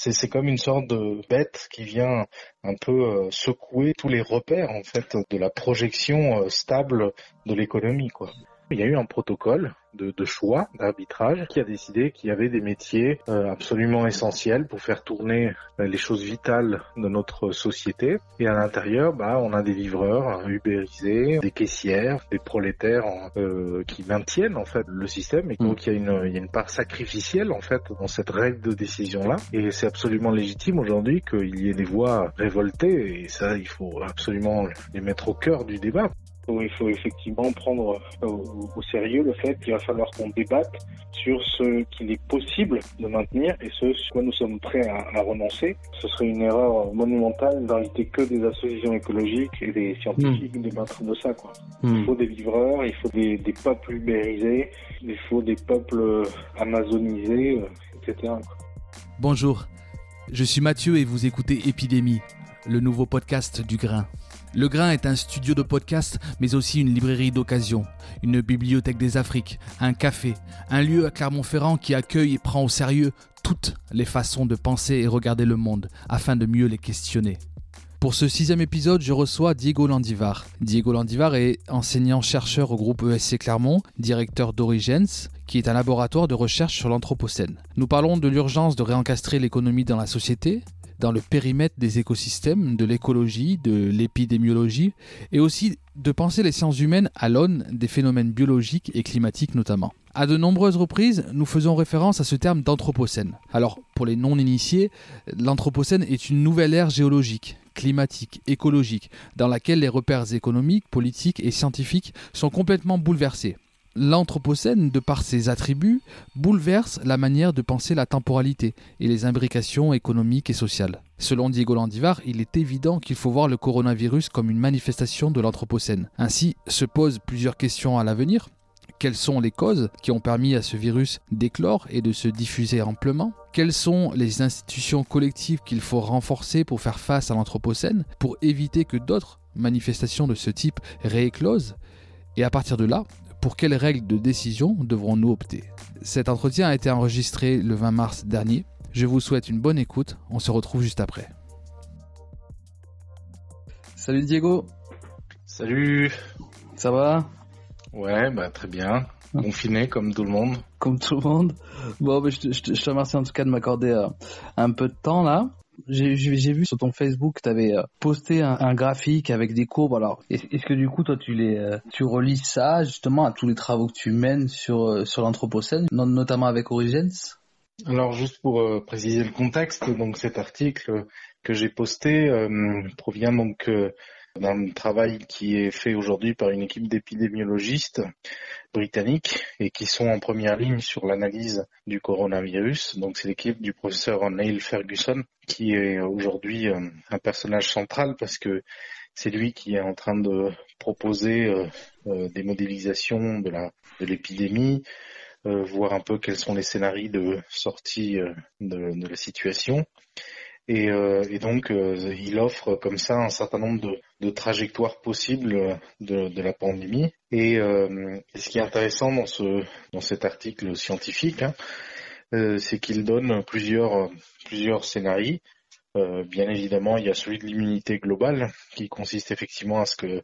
C'est, comme une sorte de bête qui vient un peu euh, secouer tous les repères, en fait, de la projection euh, stable de l'économie, quoi. Il y a eu un protocole de, de choix, d'arbitrage, qui a décidé qu'il y avait des métiers euh, absolument essentiels pour faire tourner euh, les choses vitales de notre société. Et à l'intérieur, bah, on a des livreurs ubérisés, des caissières, des prolétaires euh, qui maintiennent en fait le système. Et donc il y a une, il y a une part sacrificielle en fait dans cette règle de décision là. Et c'est absolument légitime aujourd'hui qu'il y ait des voix révoltées. Et ça, il faut absolument les mettre au cœur du débat. Il faut effectivement prendre au, au sérieux le fait qu'il va falloir qu'on débatte sur ce qu'il est possible de maintenir et ce sur quoi nous sommes prêts à, à renoncer. Ce serait une erreur monumentale d'inviter que des associations écologiques et des scientifiques mmh. débattre de ça. Quoi. Mmh. Il faut des livreurs, il faut des, des peuples ubérisés, il faut des peuples amazonisés, etc. Quoi. Bonjour, je suis Mathieu et vous écoutez Épidémie, le nouveau podcast du grain. Le Grain est un studio de podcast, mais aussi une librairie d'occasion, une bibliothèque des Afriques, un café, un lieu à Clermont-Ferrand qui accueille et prend au sérieux toutes les façons de penser et regarder le monde, afin de mieux les questionner. Pour ce sixième épisode, je reçois Diego Landivar. Diego Landivar est enseignant-chercheur au groupe ESC Clermont, directeur d'Origence, qui est un laboratoire de recherche sur l'Anthropocène. Nous parlons de l'urgence de réencastrer l'économie dans la société, dans le périmètre des écosystèmes, de l'écologie, de l'épidémiologie, et aussi de penser les sciences humaines à l'aune des phénomènes biologiques et climatiques notamment. À de nombreuses reprises, nous faisons référence à ce terme d'anthropocène. Alors, pour les non-initiés, l'anthropocène est une nouvelle ère géologique, climatique, écologique, dans laquelle les repères économiques, politiques et scientifiques sont complètement bouleversés l'Anthropocène, de par ses attributs, bouleverse la manière de penser la temporalité et les imbrications économiques et sociales. Selon Diego Landivar, il est évident qu'il faut voir le coronavirus comme une manifestation de l'Anthropocène. Ainsi se posent plusieurs questions à l'avenir. Quelles sont les causes qui ont permis à ce virus d'éclore et de se diffuser amplement? Quelles sont les institutions collectives qu'il faut renforcer pour faire face à l'Anthropocène, pour éviter que d'autres manifestations de ce type rééclosent? Et à partir de là, pour quelles règles de décision devrons-nous opter? Cet entretien a été enregistré le 20 mars dernier. Je vous souhaite une bonne écoute, on se retrouve juste après. Salut Diego Salut Ça va? Ouais, bah très bien. Confiné comme tout le monde. Comme tout le monde. Bon, bah, je, te, je, te, je, te, remercie en tout cas de m'accorder euh, un peu de temps là. J'ai vu sur ton Facebook tu avais posté un, graphique avec des courbes. Alors, est-ce que du coup, toi, tu les, euh, relis ça justement à tous les travaux que tu mènes sur euh, l'anthropocène, notamment avec Origins Alors, juste pour euh, préciser le contexte, donc cet article que j'ai posté euh, provient donc d'un travail qui est fait aujourd'hui par une équipe d'épidémiologistes britanniques et qui sont en première ligne sur l'analyse du coronavirus. Donc c'est l'équipe du professeur Neil Ferguson qui est aujourd'hui un personnage central parce que c'est lui qui est en train de proposer euh, euh, des modélisations de la de l'épidémie, euh, voir un peu quels sont les scénarios de sortie de, de la situation. Et, euh, donc euh, il offre comme ça un certain nombre de, de trajectoires possibles de, de, la pandémie. Et, euh, ce qui est intéressant dans ce dans cet article scientifique, hein, c'est qu'il donne plusieurs plusieurs scénarios. bien évidemment, il y a celui de l'immunité globale qui consiste effectivement à ce que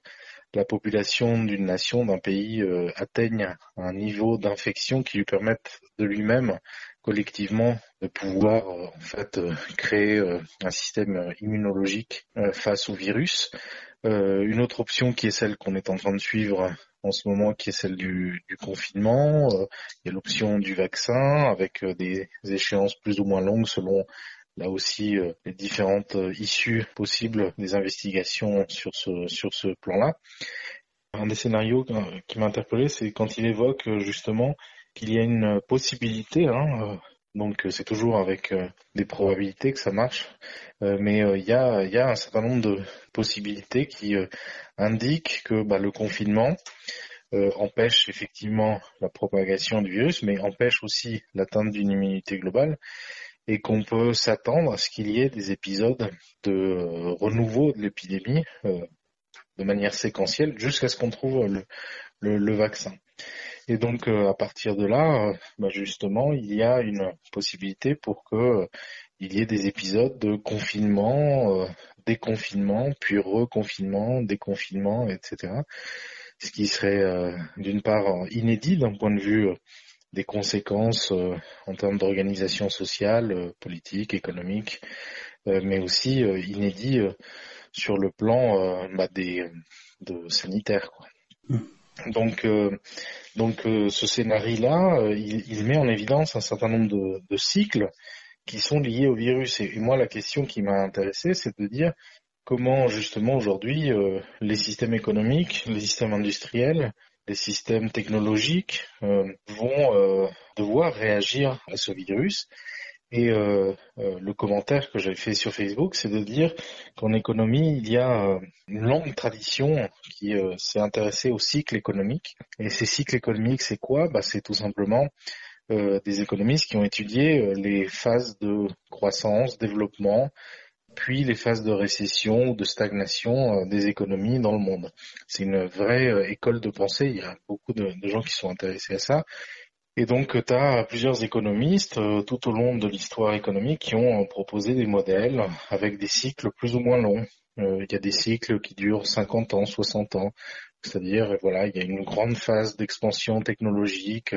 la population d'une nation, d'un pays atteigne un niveau d'infection qui lui permette de lui-même collectivement de pouvoir en fait créer un système immunologique face au virus. Une autre option qui est celle qu'on est en train de suivre en ce moment, qui est celle du, du confinement. il y a l'option du vaccin avec des échéances plus ou moins longues selon là aussi les différentes issues possibles des investigations sur ce sur ce plan-là. Un des scénarios qui m'a interpellé, c'est quand il évoque justement qu'il y a une possibilité, hein, euh, donc c'est toujours avec euh, des probabilités que ça marche, euh, mais il y a, y, a, un certain nombre de possibilités qui indiquent que bah, le confinement empêche effectivement la propagation du virus, mais empêche aussi l'atteinte d'une immunité globale et qu'on peut s'attendre à ce qu'il y ait des épisodes de renouveau de l'épidémie de manière séquentielle jusqu'à ce qu'on trouve le, le, le, vaccin. Et donc euh, à partir de là, euh, bah, justement, il y a une possibilité pour que euh, il y ait des épisodes de confinement, déconfinement, puis reconfinement, déconfinement, etc. Ce qui serait d'une part inédit d'un point de vue des conséquences en termes d'organisation sociale, politique, économique, mais aussi inédit sur le plan euh, bah, des de sanitaire. Quoi. Mmh. Donc, euh, donc euh, ce scénario-là, il, il, met en évidence un certain nombre de, de cycles qui sont liés au virus. Et, moi, la question qui m'a intéressé, c'est de dire comment justement aujourd'hui les systèmes économiques, les systèmes industriels, les systèmes technologiques vont devoir réagir à ce virus et euh, euh, le commentaire que j'avais fait sur Facebook, c'est de dire qu'en économie, il y a euh, une longue tradition qui s'est intéressée au cycle économique. Et ces cycles économiques, c'est quoi? Bah, C'est tout simplement des économistes qui ont étudié les phases de croissance, développement, puis les phases de récession ou de stagnation des économies dans le monde. C'est une vraie école de pensée, il y a beaucoup de gens qui sont intéressés à ça. Et donc, tu as plusieurs économistes euh, tout au long de l'histoire économique qui ont euh, proposé des modèles avec des cycles plus ou moins longs. Euh, il y a des cycles qui durent 50 ans, 60 ans. C'est-à-dire, voilà, il y a une grande phase d'expansion technologique.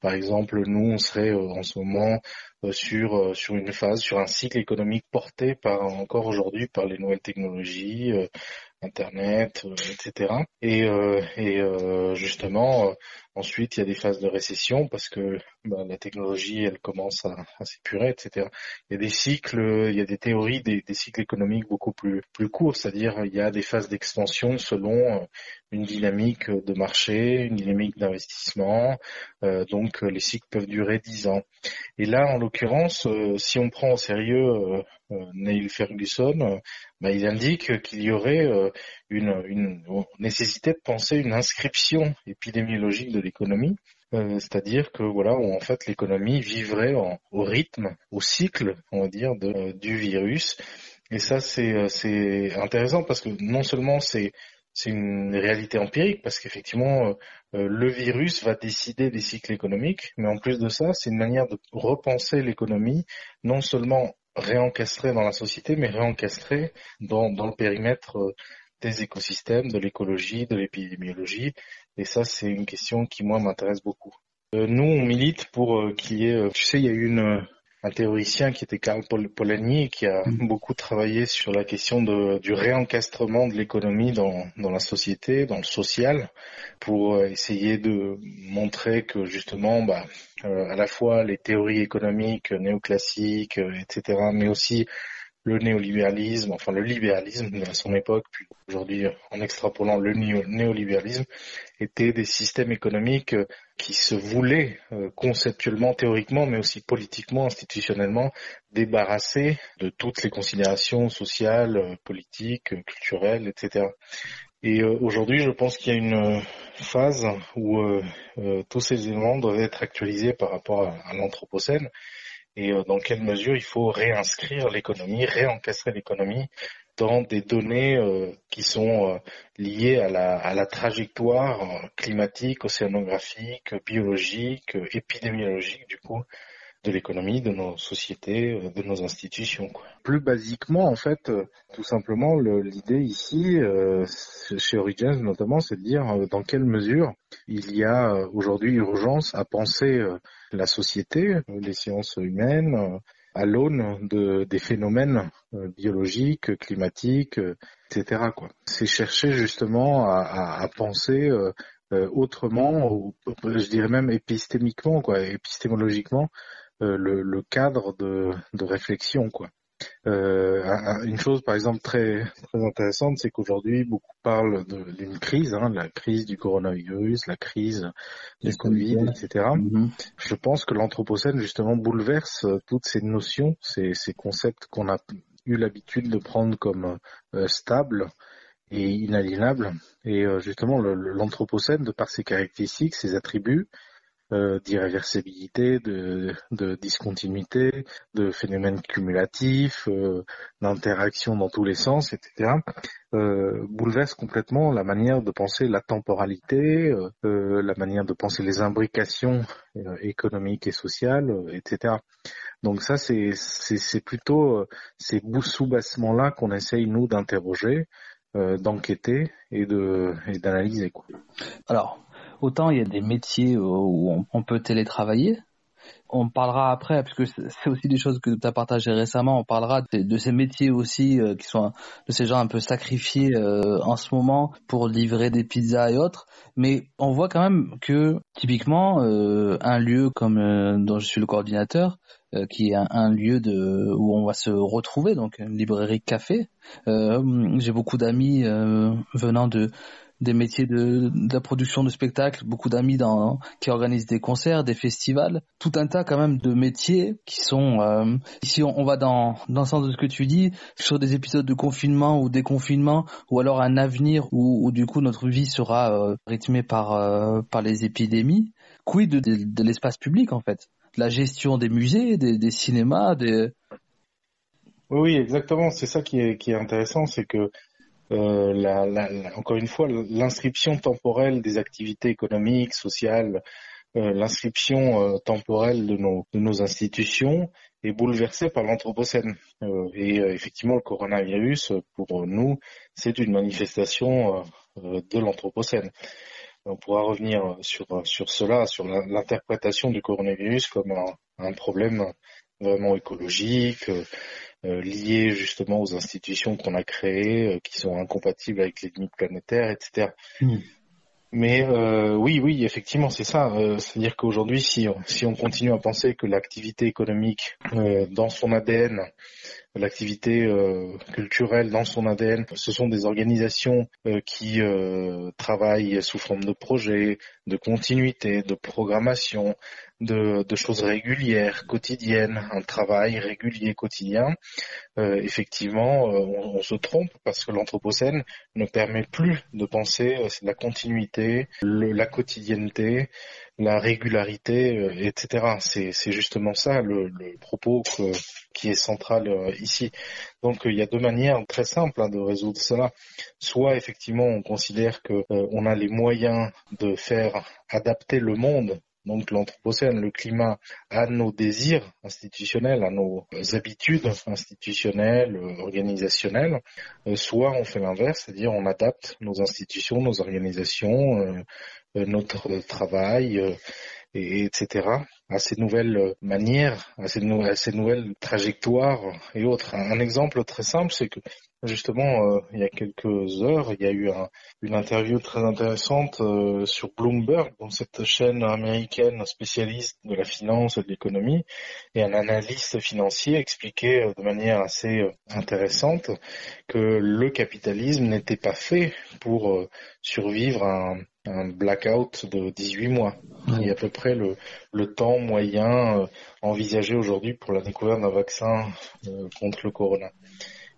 Par exemple, nous, on serait en ce moment sur sur une phase, sur un cycle économique porté par encore aujourd'hui par les nouvelles technologies, Internet, etc. Et, et justement, Ensuite, il y a des phases de récession parce que bah, la technologie, elle commence à, s'épurer, etc. Il y a des cycles, il y a des théories, des, cycles économiques beaucoup plus, plus courts, c'est-à-dire il y a des phases d'expansion selon euh, une dynamique de marché, une dynamique d'investissement. Euh, donc les cycles peuvent durer 10 ans. Et là, en l'occurrence, euh, si on prend au sérieux Neil Ferguson, bah, il indique qu'il y aurait une, une nécessité de penser une inscription épidémiologique de l'économie, euh, c'est-à-dire que voilà, en fait l'économie vivrait au rythme, au cycle, on va dire, de, du virus. Et ça c'est euh, c'est intéressant parce que non seulement c'est c'est une réalité empirique parce qu'effectivement euh, le virus va décider des cycles économiques, mais en plus de ça, c'est une manière de repenser l'économie, non seulement réencastrée dans la société, mais réencastrée dans, dans le périmètre des écosystèmes, de l'écologie, de l'épidémiologie. Et ça, c'est une question qui, moi, m'intéresse beaucoup. Euh, nous, on milite pour euh, qu'il y ait... Euh, tu sais, il y a eu une, un théoricien qui était Karl Polanyi qui a mm. beaucoup travaillé sur la question de, du réencastrement de l'économie dans, dans la société, dans le social, pour essayer de montrer que justement, bah, à la fois les théories économiques néoclassiques, etc., mais aussi le néolibéralisme, enfin le libéralisme à son époque, puis aujourd'hui en extrapolant le néolibéralisme, étaient des systèmes économiques euh, qui se voulaient euh, conceptuellement, théoriquement, mais aussi politiquement, institutionnellement, débarrasser de toutes les considérations sociales, euh, politiques, culturelles, etc. Et aujourd'hui, je pense qu'il y a une phase où tous ces éléments doivent être actualisés par rapport à l'Anthropocène et euh, dans quelle mesure il faut réinscrire l'économie, réencastrer l'économie dans des données euh, qui sont euh, liées à la, à la trajectoire climatique, océanographique, biologique, épidémiologique du coup de l'économie, de nos sociétés, de nos institutions. Plus basiquement, en fait, tout simplement, l'idée ici, chez Origins notamment, c'est de dire dans quelle mesure il y a aujourd'hui urgence à penser la société, les sciences humaines, à l'aune de, des phénomènes euh, biologiques, climatiques, euh, etc. C'est chercher justement à, penser euh, autrement, ou, je dirais même épistémiquement, quoi, épistémologiquement, le, le, cadre de, de réflexion, quoi. Euh, une chose, par exemple, très très intéressante, c'est qu'aujourd'hui, beaucoup parlent d'une crise, hein, la crise du coronavirus, la crise du Covid, etc. Mm-hmm. Je pense que l'anthropocène, justement, bouleverse euh, toutes ces notions, ces, ces concepts qu'on a eu l'habitude de prendre comme euh, stables et inaliénables. Et justement, l'anthropocène, de par ses caractéristiques, ses attributs, euh, d'irréversibilité, de, de, discontinuité, de phénomènes cumulatifs, euh, d'interaction dans tous les sens, etc., euh, bouleverse complètement la manière de penser la temporalité, euh, la manière de penser les imbrications économiques et sociales, etc. Donc ça, c'est, c'est, plutôt ces sous-bassements-là qu'on essaye, nous, d'interroger, d'enquêter et, de, et d'analyser. Quoi. Alors, Autant il y a des métiers où on peut télétravailler, on parlera après, parce que c'est aussi des choses que tu as partagées récemment, on parlera de, ces métiers aussi euh, qui sont de ces gens un peu sacrifiés euh, en ce moment pour livrer des pizzas et autres. Mais on voit quand même que typiquement euh, un lieu comme dont je suis le coordinateur, qui est un, lieu où on va se retrouver, donc une librairie café. J'ai beaucoup d'amis venant de des métiers de, la production de spectacles, beaucoup d'amis qui organisent des concerts, des festivals, tout un tas quand même de métiers qui sont, euh, ici on, va dans, dans le sens de ce que tu dis, sur des épisodes de confinement ou déconfinement, ou alors un avenir où, du coup notre vie sera euh, rythmée par, euh, par les épidémies. Quid de, l'espace public en fait? De la gestion des musées, des, des cinémas, des... Oui, exactement. C'est ça qui est, qui est intéressant, c'est que euh, la, la, encore une fois, l'inscription temporelle des activités économiques, sociales, euh, l'inscription euh, temporelle de nos, de nos institutions est bouleversée par l'anthropocène. Euh, et effectivement, le coronavirus, pour nous, c'est une manifestation de l'anthropocène. On pourra revenir sur, sur cela, sur l'interprétation du coronavirus comme un, un problème vraiment écologique, euh, liées justement aux institutions qu'on a créées, euh, qui sont incompatibles avec les limites planétaires, etc. Hmm. Mais euh, oui, oui, effectivement, c'est ça. C'est-à-dire qu'aujourd'hui, si, si on continue à penser que l'activité économique dans son ADN, l'activité culturelle dans son ADN, ce sont des organisations qui travaillent sous forme de projets, de continuité, de programmation, de, de, choses régulières, quotidiennes, un travail régulier quotidien, euh, effectivement, euh, on, se trompe parce que l'anthropocène ne permet plus de penser euh, la continuité, la quotidienneté, la régularité, etc. C'est justement ça le, le propos qui est central ici. Donc il y a deux manières très simples hein, de résoudre cela. Soit effectivement on considère que on a les moyens de faire adapter le monde donc l'Anthropocène, le climat, à nos désirs institutionnels, à nos habitudes institutionnelles, organisationnelles, euh, soit on fait l'inverse, c'est-à-dire on adapte nos institutions, nos organisations, euh, euh, notre travail, et, etc., à ces nouvelles manières, à ces, nouvelles trajectoires et autres. Un, exemple très simple, c'est que justement, euh, il y a quelques heures, il y a eu un, une interview très intéressante euh, sur Bloomberg, dans cette chaîne américaine spécialiste de la finance et de l'économie, et un analyste financier expliquait euh, de manière assez intéressante que le capitalisme n'était pas fait pour survivre à un, un blackout de 18 mois, qui est à peu près le, le temps moyen euh, envisagé aujourd'hui pour la découverte d'un vaccin euh, contre le corona.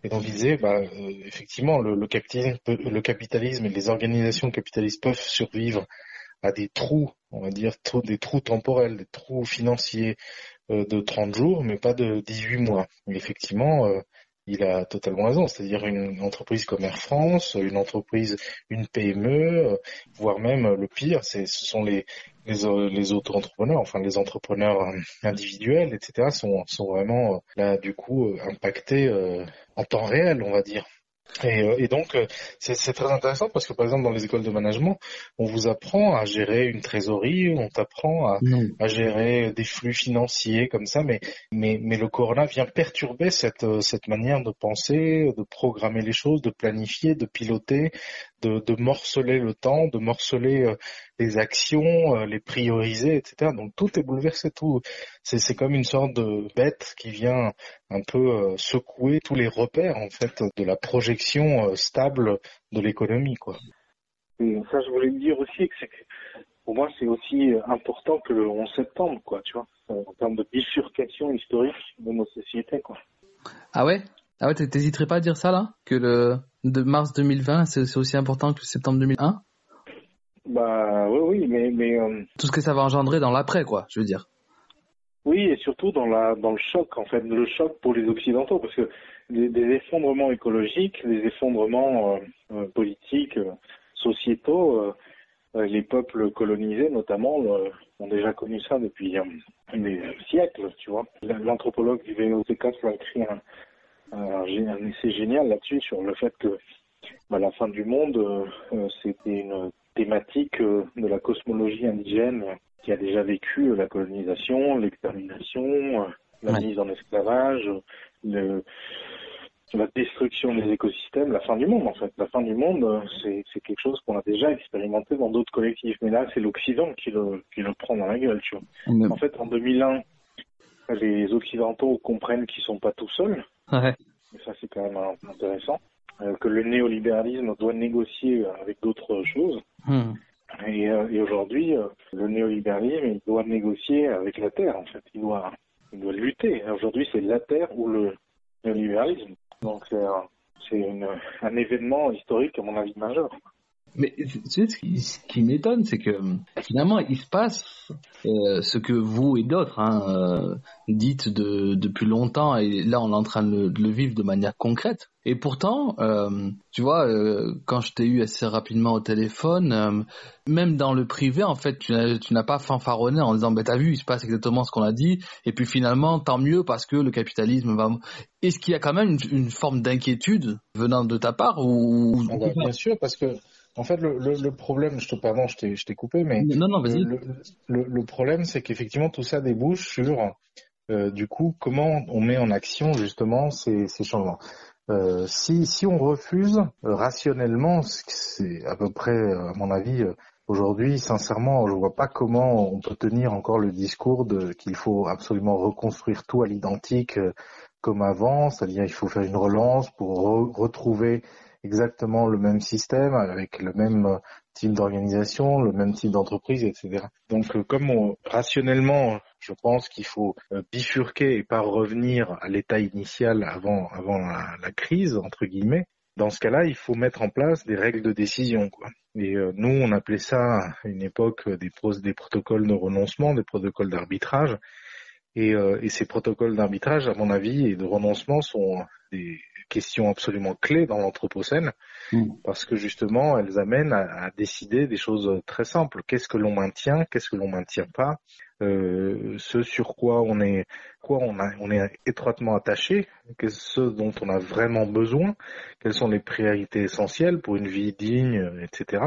Et donc il disait, bah, euh, effectivement, le, le, capitalisme, le capitalisme et les organisations capitalistes peuvent survivre à des trous, on va dire, des trous temporels, des trous financiers de 30 jours, mais pas de 18 mois. Et effectivement, il a totalement raison. C'est-à-dire une entreprise comme Air France, une entreprise, une PME, voire même le pire, ce sont les les, les auto-entrepreneurs, enfin les entrepreneurs individuels, etc., sont, sont vraiment là du coup impactés en temps réel, on va dire. Et, euh, et, donc, euh, c'est très intéressant parce que, par exemple, dans les écoles de management, on vous apprend à gérer une trésorerie, on t'apprend à, à, gérer des flux financiers comme ça, mais, mais, mais le corona vient perturber cette, euh, cette manière de penser, de programmer les choses, de planifier, de piloter, de, de morceler le temps, de morceler les actions, les prioriser, etc. Donc tout est bouleversé, tout. C'est comme une sorte de bête qui vient un peu secouer tous les repères en fait de la projection stable de l'économie, quoi. Et ça, je voulais dire aussi que c'est pour moi c'est aussi important que le 11 septembre, quoi, tu vois, en termes de bifurcation historique de nos sociétés, quoi. Ah ouais? Ah ouais, t'hésiterais pas à dire ça là? Que le de mars 2020, c'est aussi important que septembre 2001 Bah oui, oui, mais... mais euh, Tout ce que ça va engendrer dans l'après, quoi, je veux dire. Oui, et surtout dans, la, dans le choc, en fait, le choc pour les Occidentaux, parce que des, des effondrements écologiques, des effondrements euh, euh politiques, euh, sociétaux, les peuples colonisés notamment ont déjà connu ça depuis des siècles, tu vois. L'anthropologue du VOTK a écrit un, un, un essai génial là-dessus sur le fait que bah, la fin du monde, euh, euh, c'était une thématique euh, de la cosmologie indigène qui a déjà vécu la colonisation, l'extermination, la mise en esclavage, le, la destruction des écosystèmes, la fin du monde en fait. La fin du monde, c'est quelque chose qu'on a déjà expérimenté dans d'autres collectifs. Mais là, c'est l'Occident qui le, qui le prend dans la gueule. Tu vois. En fait, en 2001, les Occidentaux comprennent qu'ils sont pas tout seuls. Ouais. Et ça, c'est quand même intéressant. Euh, que le néolibéralisme doit négocier avec d'autres choses. Hmm. Et, euh, et aujourd'hui, euh, le néolibéralisme, il doit négocier avec la Terre, en fait. Il doit, il doit lutter. Aujourd'hui, c'est la Terre ou le néolibéralisme. Donc, c'est un événement historique, à mon avis, majeur. Mais tu sais, ce qui, qui m'étonne, c'est que finalement, il se passe euh, ce que vous et d'autres hein, euh, dites de, depuis longtemps, et là, on est en train de le, de le vivre de manière concrète. Et pourtant, euh, tu vois, euh, quand je t'ai eu assez rapidement au téléphone, euh, même dans le privé, en fait, tu n'as pas fanfaronné en disant, bah, t'as vu, il se passe exactement ce qu'on a dit, et puis finalement, tant mieux parce que le capitalisme va... Est-ce qu'il y a quand même une, une forme d'inquiétude venant de ta part ou... Ah bah, bien sûr, parce que en fait, le, le, le, problème, je te pardon, je t'ai, je t'ai coupé, mais non, non, vas-y. Le, le, problème, c'est qu'effectivement tout ça débouche sur, euh, du coup, comment on met en action justement ces, ces changements. Euh, si, si on refuse euh, rationnellement, c'est à peu près, à mon avis, euh, aujourd'hui, sincèrement, je vois pas comment on peut tenir encore le discours de qu'il faut absolument reconstruire tout à l'identique euh, comme avant, c'est-à-dire il faut faire une relance pour re retrouver exactement le même système, avec le même euh, type d'organisation, le même type d'entreprise, etc. Donc, euh, comme on, rationnellement, je pense qu'il faut euh, bifurquer et pas revenir à l'état initial avant, avant la, crise, entre guillemets, dans ce cas-là, il faut mettre en place des règles de décision. Quoi. Et euh, nous, on appelait ça à une époque des, des protocoles de renoncement, des protocoles d'arbitrage. Et, euh, et, ces protocoles d'arbitrage, à mon avis, et de renoncement sont des questions absolument clés dans l'Anthropocène, mmh. parce que justement, elles amènent à, à, décider des choses très simples. Qu'est-ce que l'on maintient, qu'est-ce que l'on maintient pas, euh, ce sur quoi on est, quoi on, a, on est étroitement attaché, ce dont on a vraiment besoin, quelles sont les priorités essentielles pour une vie digne, etc.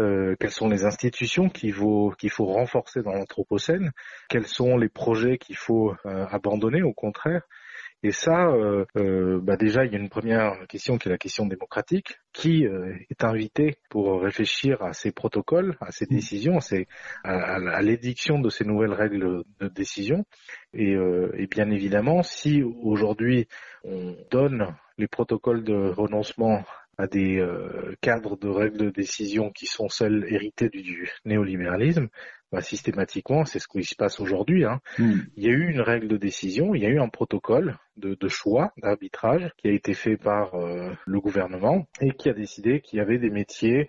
Euh, quelles sont les institutions qu'il faut, qu'il faut renforcer dans l'Anthropocène, quels sont les projets qu'il faut euh, abandonner au contraire. Et ça, euh, euh, bah déjà, il y a une première question qui est la question démocratique. Qui euh, est invité pour réfléchir à ces protocoles, à ces décisions, c'est à, à, à l'édiction de ces nouvelles règles de décision et, euh, et bien évidemment, si aujourd'hui on donne les protocoles de renoncement à des euh, cadres de règles de décision qui sont celles héritées du, du néolibéralisme, bah, systématiquement, c'est ce qui se passe aujourd'hui. Hein. Mm. Il y a eu une règle de décision, il y a eu un protocole de, de choix, d'arbitrage qui a été fait par euh, le gouvernement et qui a décidé qu'il y avait des métiers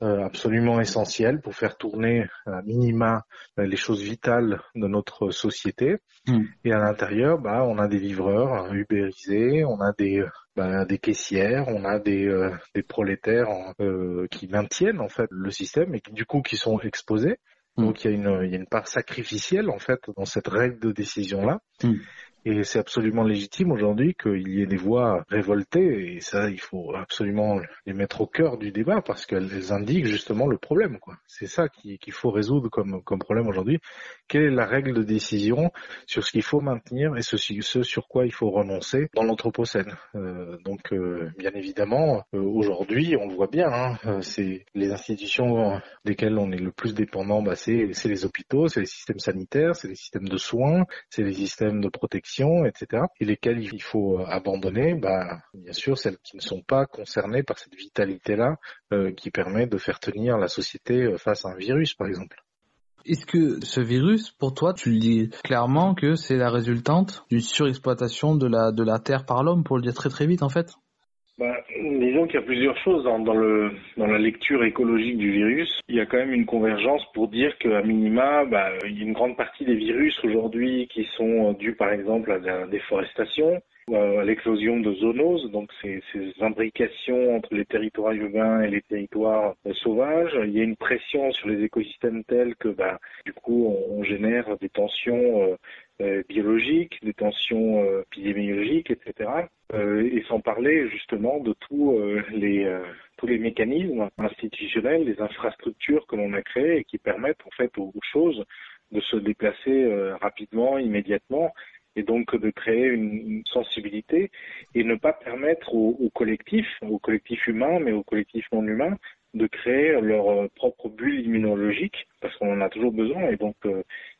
absolument essentiels pour faire tourner à minima les choses vitales de notre société. Hmm. Et à l'intérieur, bah, on a des livreurs ubérisés, on a des bah, des caissières, on a des, des prolétaires qui maintiennent en fait le système et qui du coup qui sont exposés. Hmm. Donc il y, a une, il y a une part sacrificielle en fait dans cette règle de décision là. Hmm. Et c'est absolument légitime aujourd'hui qu'il y ait des voix révoltées, et ça, il faut absolument les mettre au cœur du débat parce qu'elles indiquent justement le problème. quoi. C'est ça qu'il faut résoudre comme, comme problème aujourd'hui. Quelle est la règle de décision sur ce qu'il faut maintenir et ce, sur quoi il faut renoncer dans l'anthropocène? Euh, Donc, euh, bien évidemment, euh, aujourd'hui, on le voit bien, hein, c'est les institutions desquelles on est le plus dépendant, bah, c'est les hôpitaux, c'est les systèmes sanitaires, c'est les systèmes de soins, c'est les systèmes de protection etc. Et lesquelles il faut euh, abandonner, bah, bien sûr celles qui ne sont pas concernées par cette vitalité-là euh, qui permet de faire tenir la société euh, face à un virus, par exemple. Est-ce que ce virus, pour toi, tu le dis clairement que c'est la résultante d'une surexploitation de la, de la Terre par l'homme, pour le dire très très vite en fait? Bah, disons qu'il y a plusieurs choses dans, dans, le, dans la lecture écologique du virus. Il y a quand même une convergence pour dire qu'à minima, bah, il y a une grande partie des virus aujourd'hui qui sont dus par exemple à la déforestation, à l'éclosion de zoonoses, donc ces, ces, imbrications entre les territoires urbains et les territoires euh, sauvages. Il y a une pression sur les écosystèmes tels que, bah, du coup, on, on génère des tensions euh, euh, biologiques, des tensions euh, épidémiologiques, etc. Euh, et sans parler justement de tous les tous les mécanismes institutionnels, les infrastructures que l'on a créées et qui permettent en fait aux, choses de se déplacer rapidement, immédiatement, et donc de créer une, sensibilité et ne pas permettre aux, aux collectifs, aux collectifs humains, mais aux collectifs non humains, de créer leur propre bulle immunologique, parce qu'on en a toujours besoin, et donc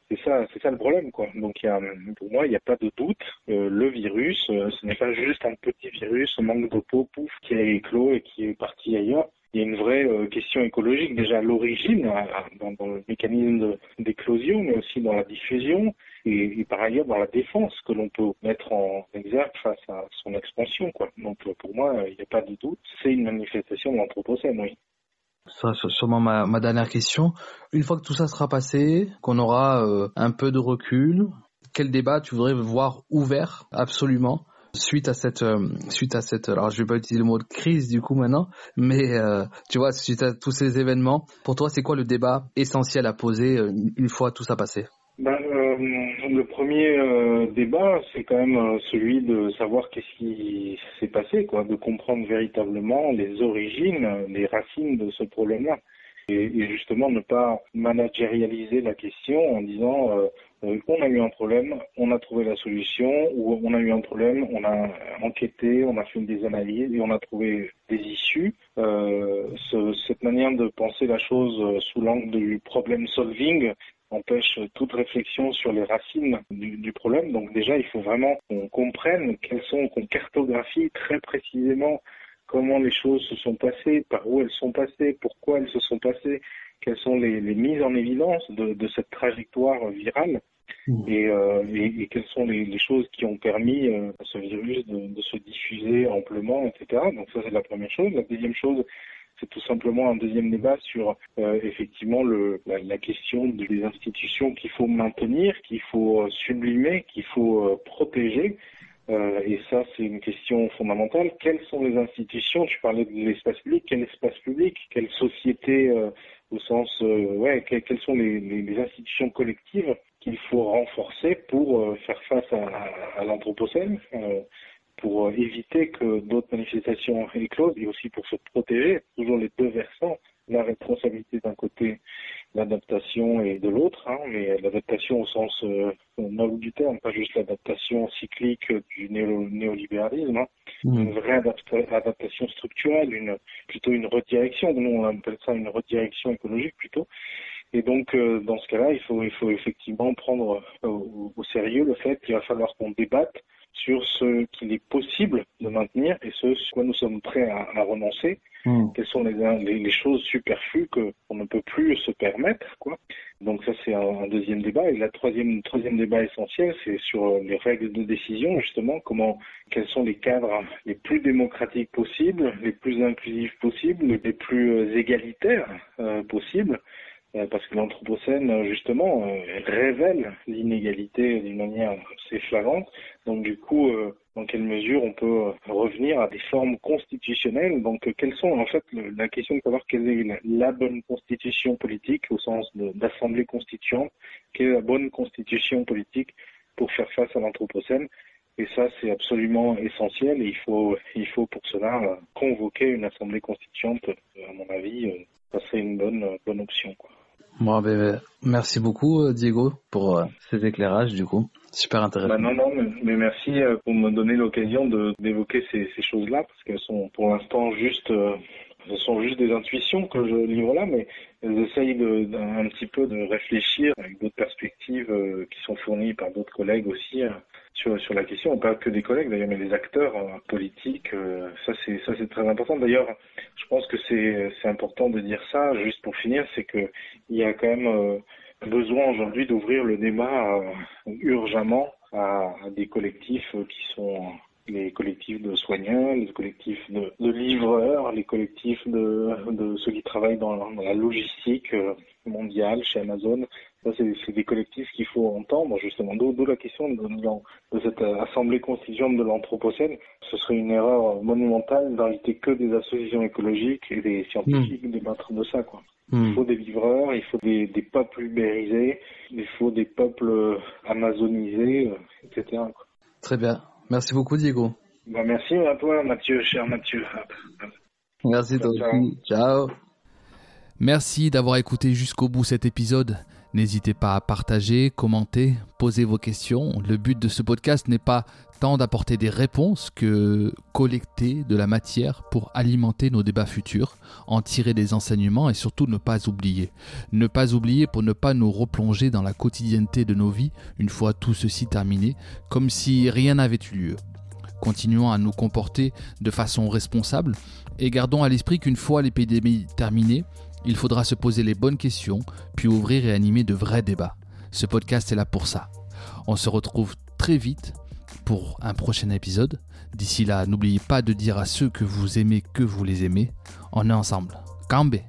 c'est ça, c'est ça le problème, quoi. Donc, y a, pour moi, il n'y a pas de doute. Euh, le virus, euh, ce n'est pas juste un petit virus, manque de peau, pouf, qui a éclos et qui est parti ailleurs. Il y a une vraie euh, question écologique déjà à l'origine, dans, dans, le mécanisme d'éclosion, mais aussi dans la diffusion et, et, par ailleurs dans la défense que l'on peut mettre en exergue face à son expansion, quoi. Donc, pour moi, il n'y a pas de doute. C'est une manifestation de l'anthropocène, oui. Ça, c'est sûrement ma, dernière question. Une fois que tout ça sera passé, qu'on aura euh, un peu de recul, quel débat tu voudrais voir ouvert absolument suite à cette euh, suite à cette alors je vais pas utiliser le mot de crise du coup maintenant mais euh, tu vois suite à tous ces événements pour toi c'est quoi le débat essentiel à poser une fois tout ça passé? Ben, le premier euh, débat, c'est quand même euh, celui de savoir qu'est-ce qui s'est passé, quoi, de comprendre véritablement les origines, les racines de ce problème-là. Et, justement ne pas managérialiser la question en disant euh, on a eu un problème, on a trouvé la solution, ou on a eu un problème, on a enquêté, on a fait des analyses et on a trouvé des issues. Ce, cette manière de penser la chose sous l'angle du problem solving empêche toute réflexion sur les racines du, du, problème. Donc déjà, il faut vraiment qu'on comprenne quelles sont, qu'on cartographie très précisément comment les choses se sont passées, par où elles sont passées, pourquoi elles se sont passées, quelles sont les, les mises en évidence de, de, cette trajectoire virale. Mmh. Et, euh, et, et, quelles sont les, les, choses qui ont permis euh, à ce virus de, de, se diffuser amplement, etc. Donc ça c'est la première chose. La deuxième chose, c'est tout simplement un deuxième débat sur euh, effectivement le, la, la, question des institutions qu'il faut maintenir, qu'il faut euh, sublimer, qu'il faut euh, protéger. Et ça, c'est une question fondamentale. Quelles sont les institutions? Tu parlais de l'espace public. Quel espace public? Quelle société au sens ouais que, Quelles sont les, institutions collectives qu'il faut renforcer pour faire face à l'anthropocène? Pour éviter que d'autres manifestations éclosent et aussi pour se protéger, toujours les deux versants, la responsabilité d'un côté, l'adaptation et de l'autre, hein, mais l'adaptation au sens euh, noble du terme, pas juste l'adaptation cyclique du néo néolibéralisme, hein, mmh. une vraie adaptation structurelle, une, plutôt une redirection, nous on appelle ça une redirection écologique plutôt, et donc, euh, dans ce cas-là, il faut, il faut effectivement prendre euh, au, au, sérieux le fait qu'il va falloir qu'on débatte sur ce qu'il est possible de maintenir et ce sur quoi nous sommes prêts à, à renoncer. Hmm. Quelles sont les, les, les choses superflues que on ne peut plus se permettre, quoi. Donc ça c'est un, un deuxième débat. Et la troisième troisième débat essentiel, c'est sur les règles de décision justement. Comment, quels sont les cadres les plus démocratiques possibles, les plus inclusifs possibles, les plus euh, égalitaires euh, possibles. Euh, parce que l'Anthropocène, euh, justement, euh, révèle l'inégalité d'une manière assez flagrante. Donc, du coup, dans quelle mesure on peut revenir à des formes constitutionnelles? Donc, quelles sont, en fait, la question de savoir quelle est la, bonne constitution politique au sens d'assemblée constituante, quelle est la bonne constitution politique pour faire face à l'Anthropocène? Et ça, c'est absolument essentiel. Et il faut, il faut pour cela convoquer une assemblée constituante. À mon avis, ça serait une bonne, bonne option. Quoi. Bon, ben, ben, merci beaucoup, euh, Diego, pour euh, ces éclairages, du coup. Super intéressant. Bah non, non, mais, merci euh, pour me donner l'occasion d'évoquer ces, choses-là parce qu'elles sont pour l'instant juste, ce sont juste des intuitions que je livre là, mais essayent de, un petit peu de réfléchir avec d'autres perspectives qui sont fournies par d'autres collègues aussi sur sur la question, pas que des collègues d'ailleurs, mais les acteurs politiques. ça c'est ça c'est très important. D'ailleurs, pense que c'est important de dire ça. Juste pour finir, c'est que il y a quand même euh, besoin aujourd'hui d'ouvrir le débat euh, urgemment à, des collectifs euh, qui sont les collectifs de soignants, les collectifs de, livreurs, les collectifs de, ceux qui travaillent dans, la- logistique mondiale chez Amazon. Ça, c'est des collectifs qu'il faut entendre, justement. D'où la question de, de cette euh, assemblée constituante de l'Anthropocène. Ce serait une erreur monumentale d'inviter que des associations écologiques et des scientifiques débattre de ça, quoi. Hmm. Il faut des livreurs, il faut des, des peuples ubérisés, il faut des peuples euh, amazonisés, euh, etc. quoi. Très bien. Merci beaucoup, Diego. Bah, merci à toi, Mathieu, cher Mathieu. Merci, toi. Ciao. Merci d'avoir écouté jusqu'au bout cet épisode. N'hésitez pas à partager, commenter, poser vos questions. Le but de ce podcast n'est pas tant d'apporter des réponses que collecter de la matière pour alimenter nos débats futurs, en tirer des enseignements et surtout ne pas oublier. Ne pas oublier pour ne pas nous replonger dans la quotidienneté de nos vies une fois tout ceci terminé, comme si rien n'avait eu lieu. Continuons à nous comporter de façon responsable et gardons à l'esprit qu'une fois l'épidémie terminée, il faudra se poser les bonnes questions, puis ouvrir et animer de vrais débats. Ce podcast est là pour ça. On se retrouve très vite pour un prochain épisode. D'ici là, n'oubliez pas de dire à ceux que vous aimez que vous les aimez. On est ensemble. Cambé